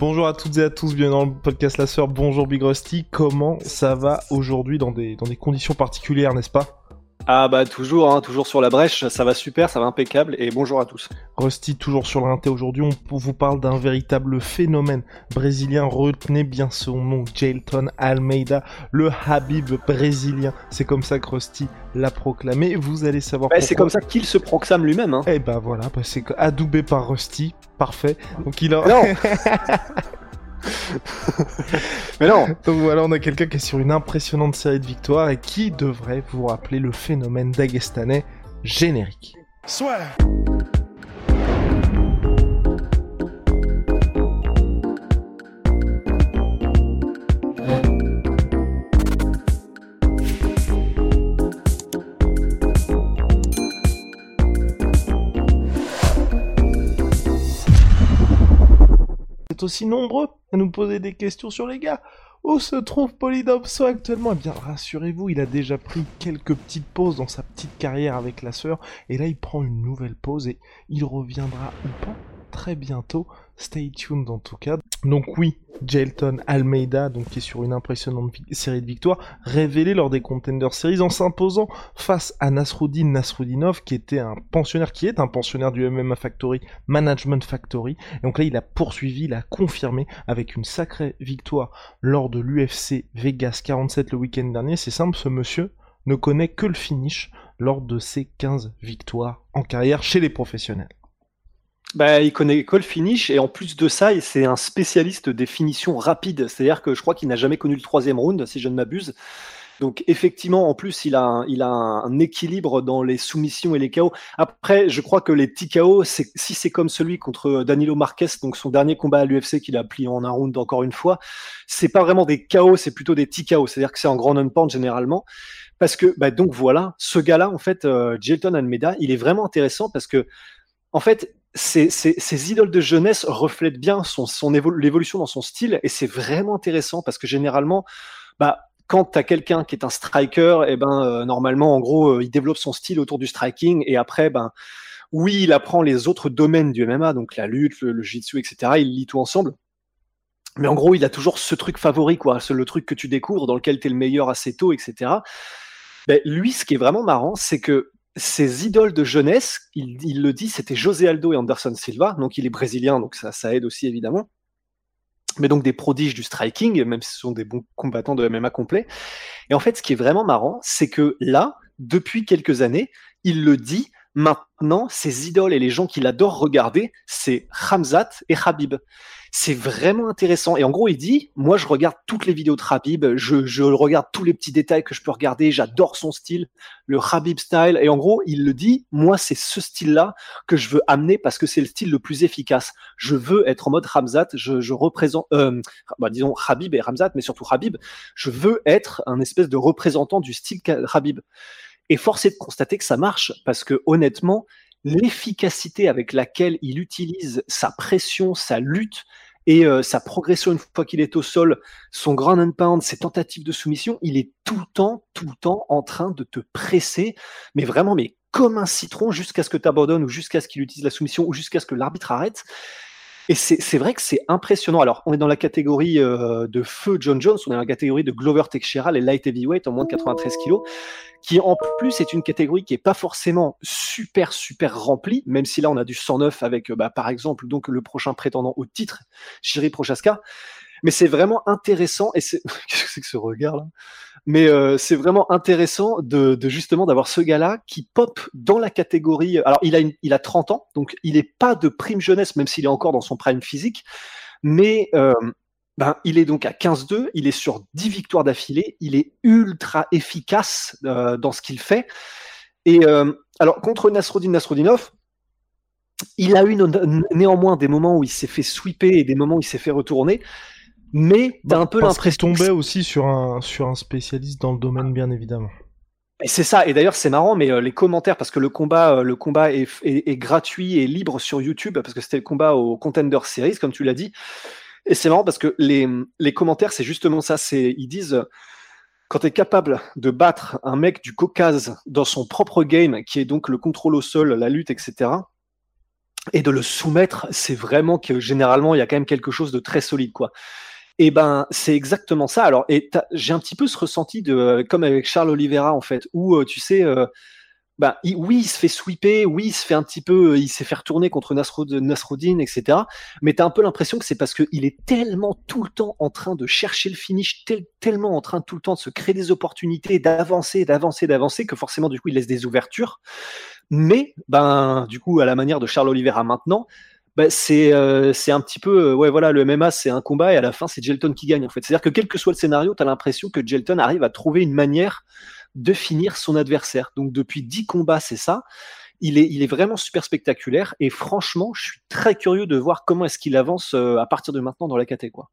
Bonjour à toutes et à tous, bienvenue dans le podcast La Sœur. Bonjour Big Rusty, comment ça va aujourd'hui dans des, dans des conditions particulières, n'est-ce pas? Ah bah toujours, hein, toujours sur la brèche, ça va super, ça va impeccable et bonjour à tous. Rusty, toujours sur l'inté aujourd'hui, on vous parle d'un véritable phénomène brésilien. Retenez bien son nom, Jailton Almeida, le Habib brésilien. C'est comme ça que Rusty l'a proclamé. Vous allez savoir Bah, c'est comme ça qu'il se proclame lui-même. Hein. Et bah voilà, bah c'est adoubé par Rusty, parfait. Donc il a... Non Mais non Donc voilà, on a quelqu'un qui est sur une impressionnante série de victoires et qui devrait vous rappeler le phénomène dagestanais générique. soit. Aussi nombreux à nous poser des questions sur les gars. Où se trouve Polydopso actuellement? Eh bien, rassurez-vous, il a déjà pris quelques petites pauses dans sa petite carrière avec la sœur, et là il prend une nouvelle pause et il reviendra ou pas très bientôt. Stay tuned en tout cas. Donc oui, Jailton Almeida, donc qui est sur une impressionnante série de victoires, révélé lors des Contender Series en s'imposant face à Nasruddin Nasruddinov, qui était un pensionnaire, qui est un pensionnaire du MMA Factory, Management Factory. Et donc là, il a poursuivi, il a confirmé avec une sacrée victoire lors de l'UFC Vegas 47 le week-end dernier. C'est simple, ce monsieur ne connaît que le finish lors de ses 15 victoires en carrière chez les professionnels. Bah, il connaît que le finish et en plus de ça, c'est un spécialiste des finitions rapides. C'est-à-dire que je crois qu'il n'a jamais connu le troisième round, si je ne m'abuse. Donc effectivement, en plus, il a, un, il a un, équilibre dans les soumissions et les KO. Après, je crois que les TKO, c'est, si c'est comme celui contre Danilo Marquez, donc son dernier combat à l'UFC qu'il a plié en un round encore une fois, c'est pas vraiment des KO, c'est plutôt des TKO. C'est-à-dire que c'est en grand non-pound généralement. Parce que, bah, donc voilà, ce gars-là, en fait, euh, Almeida, il est vraiment intéressant parce que, en fait, ces, idoles de jeunesse reflètent bien son, son évo- l'évolution dans son style et c'est vraiment intéressant parce que généralement, bah, quand tu as quelqu'un qui est un striker, et ben euh, normalement, en gros, euh, il développe son style autour du striking et après, ben oui, il apprend les autres domaines du MMA, donc la lutte, le, jiu-jitsu, etc. Il lit tout ensemble. Mais en gros, il a toujours ce truc favori, quoi, le truc que tu découvres, dans lequel tu es le meilleur assez tôt, etc. Ben, lui, ce qui est vraiment marrant, c'est que ses idoles de jeunesse, il, le dit, c'était José Aldo et Anderson Silva, donc il est brésilien, donc ça, ça aide aussi évidemment. Mais donc des prodiges du striking, même si ce sont des bons combattants de MMA complet. Et en fait, ce qui est vraiment marrant, c'est que là, depuis quelques années, il le dit, maintenant, ses idoles et les gens qu'il adore regarder, c'est Hamzat et Habib. C'est vraiment intéressant. Et en gros, il dit, moi, je regarde toutes les vidéos de Habib, je, regarde tous les petits détails que je peux regarder, j'adore son style, le Habib style. Et en gros, il le dit, moi, c'est ce style-là que je veux amener parce que c'est le style le plus efficace. Je veux être en mode Hamzat, je, représente, euh, bah, disons Habib et Hamzat, mais surtout Habib. Je veux être un espèce de représentant du style Habib. Et force est de constater que ça marche parce que honnêtement, l'efficacité avec laquelle il utilise sa pression, sa lutte et euh, sa progression une fois qu'il est au sol, son grand and pound, ses tentatives de soumission, il est tout le temps, tout le temps en train de te presser, mais vraiment, mais comme un citron jusqu'à ce que tu abandonnes ou jusqu'à ce qu'il utilise la soumission ou jusqu'à ce que l'arbitre arrête. Et c'est vrai que c'est impressionnant. Alors, on est dans la catégorie euh, de feu John Jones, on est dans la catégorie de Glover Teixeira, les light heavyweight en moins de 93 kilos, qui en plus est une catégorie qui est pas forcément super super remplie, même si là on a du 109 avec, euh, bah, par exemple, donc le prochain prétendant au titre, Jiri Prochaska. Mais c'est vraiment intéressant et c'est qu'est-ce que c'est que ce regard là? Mais euh, c'est vraiment intéressant de, justement d'avoir ce gars-là qui pop dans la catégorie. Alors il a il a 30 ans, donc il est pas de prime jeunesse, même s'il est encore dans son prime physique. Mais euh, ben, il est donc à 15-2, il est sur 10 victoires d'affilée, il est ultra efficace euh, dans ce qu'il fait. Et euh, alors contre Nasruddin Nasruddinov, il a eu néanmoins des moments où il s'est fait sweeper et des moments où il s'est fait retourner. Mais t'as bah, un peu l'impression. tombait aussi sur un, sur un spécialiste dans le domaine, bien évidemment. Et c'est ça. Et d'ailleurs, c'est marrant, mais euh, les commentaires, parce que le combat, euh, le combat est, est, gratuit et libre sur YouTube, parce que c'était le combat au Contender Series, comme tu l'as dit. Et c'est marrant parce que les, les commentaires, c'est justement ça. C'est ils disent quand tu es capable de battre un mec du Caucase dans son propre game, qui est donc le contrôle au sol, la lutte, etc., et de le soumettre, c'est vraiment que généralement, il y a quand même quelque chose de très solide, quoi. Et ben, c'est exactement ça. Alors, et j'ai un petit peu ce ressenti de, comme avec Charles Oliveira, en fait, où, euh, tu sais, euh, bah, oui, il se fait sweeper, oui, il se fait un petit peu, il s'est fait retourner contre Nasruddin, etc. Mais tu as un peu l'impression que c'est parce qu'il est tellement tout le temps en train de chercher le finish, tellement en train tout le temps de se créer des opportunités, d'avancer, d'avancer, d'avancer, que forcément, du coup, il laisse des ouvertures. Mais, ben, du coup, à la manière de Charles Oliveira maintenant, c'est euh, c'est un petit peu, euh, ouais, voilà, le MMA, c'est un combat et à la fin, c'est Gelton qui gagne, en fait. C'est-à-dire que quel que soit le scénario, tu as l'impression que Gelton arrive à trouver une manière de finir son adversaire. Donc depuis 10 combats, c'est ça. Il est, il est vraiment super spectaculaire et franchement, je suis très curieux de voir comment est-ce qu'il avance euh, à partir de maintenant dans la. Quoi.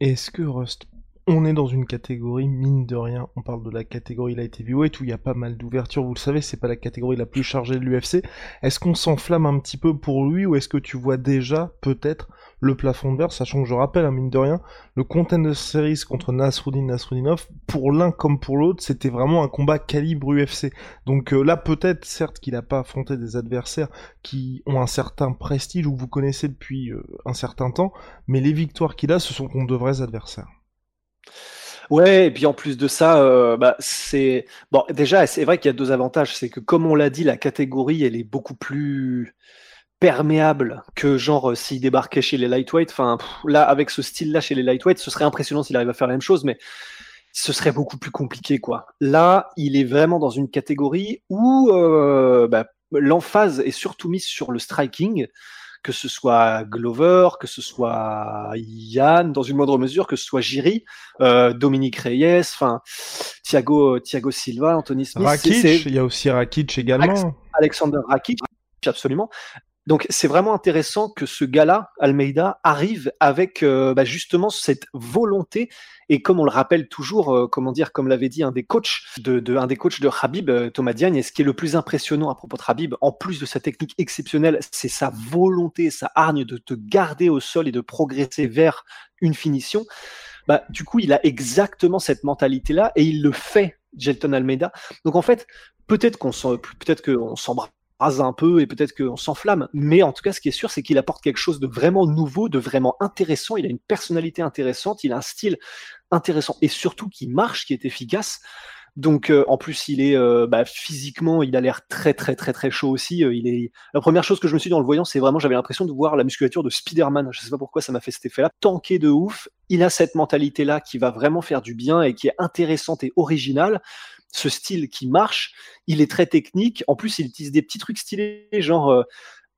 Est-ce que Rust, on est dans une catégorie, mine de rien, on parle de la catégorie light heavyweight où il y a pas mal d'ouverture, vous le savez, c'est pas la catégorie la plus chargée de l'UFC. Est-ce qu'on s'enflamme un petit peu pour lui ou est-ce que tu vois déjà peut-être le plafond de verre, sachant que je rappelle, hein, mine de rien, le Contender Series contre Nasruddin Nasruddinov, pour l'un comme pour l'autre, c'était vraiment un combat calibre UFC. Donc euh, là, peut-être, certes, qu'il n'a pas affronté des adversaires qui ont un certain prestige ou que vous connaissez depuis euh, un certain temps, mais les victoires qu'il a, ce sont contre de vrais adversaires. Ouais, et puis en plus de ça, euh, bah, c'est bon. Déjà, c'est vrai qu'il y a deux avantages, c'est que comme on l'a dit, la catégorie, elle est beaucoup plus perméable que genre euh, s'il débarquait chez les lightweight. Enfin, là, avec ce style-là chez les lightweight, ce serait impressionnant s'il arrive à faire la même chose, mais ce serait beaucoup plus compliqué, quoi. Là, il est vraiment dans une catégorie où euh, bah, l'emphase est surtout mise sur le striking, que ce soit Glover, que ce soit Yann, dans une moindre mesure, que ce soit Jiri, euh, Dominique Reyes, enfin Thiago, Thiago Silva, Anthony Smith. Rakic, il y a aussi Rakic également. Alexander Rakic, absolument. Donc c'est vraiment intéressant que ce gars-là, Almeida, arrive avec euh, bah, justement cette volonté et comme on le rappelle toujours, euh, comment dire, comme l'avait dit un des coachs de, un des coachs de Habib, euh, Thomas Diagne, et ce qui est le plus impressionnant à propos de Habib, en plus de sa technique exceptionnelle, c'est sa volonté, sa hargne de te garder au sol et de progresser vers une finition. Bah, du coup, il a exactement cette mentalité-là et il le fait, Gelton Almeida. Donc en fait, peut-être qu'on peut-être qu'on s'embrasse un peu et peut-être qu'on s'enflamme. Mais en tout cas, ce qui est sûr, c'est qu'il apporte quelque chose de vraiment nouveau, de vraiment intéressant. Il a une personnalité intéressante, il a un style intéressant et surtout qui marche, qui est efficace. Donc euh, en plus, il est euh, bah, physiquement, il a l'air très très très très chaud aussi. Euh, il est la première chose que je me suis dit en le voyant, c'est vraiment j'avais l'impression de voir la musculature de Spider-Man. Je sais pas pourquoi ça m'a fait cet effet-là. Tanké de ouf. Il a cette mentalité là qui va vraiment faire du bien et qui est intéressante et originale ce style qui marche. Il est très technique. En plus, il utilise des petits trucs stylés, genre. Euh,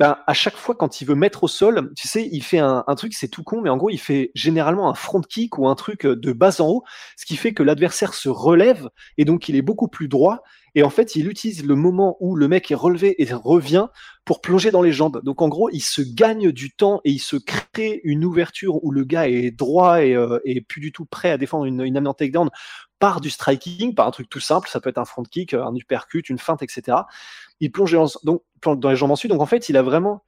ben, à chaque fois quand il veut mettre au sol, tu sais, il fait un, truc, c'est tout con, mais en gros, il fait généralement un front kick ou un truc euh, de bas en haut, ce qui fait que l'adversaire se relève et donc il est beaucoup plus droit. Et en fait, il utilise le moment où le mec est relevé et revient pour plonger dans les jambes. Donc en gros, il se gagne du temps et il se crée une ouverture où le gars est droit et, euh, plus du tout prêt à défendre une, une amenant takedown par du striking, par un truc tout simple, ça peut être un front kick, un uppercut, une feinte, etc. Il plonge dans, donc, dans les jambes ensuite. Donc en fait, il a vraiment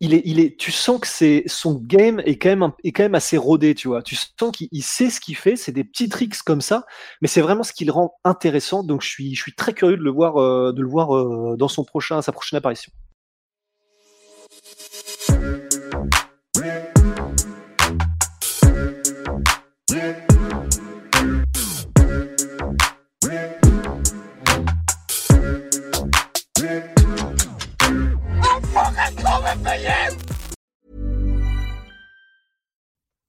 il est, il est, tu sens que c'est son game est quand même est quand même assez rodé, tu vois. Tu sens qu'il sait ce qu'il fait, c'est des petits tricks comme ça, mais c'est vraiment ce qui le rend intéressant. Donc je suis, je suis très curieux de le voir, euh, de le voir euh, dans son prochain, sa prochaine apparition.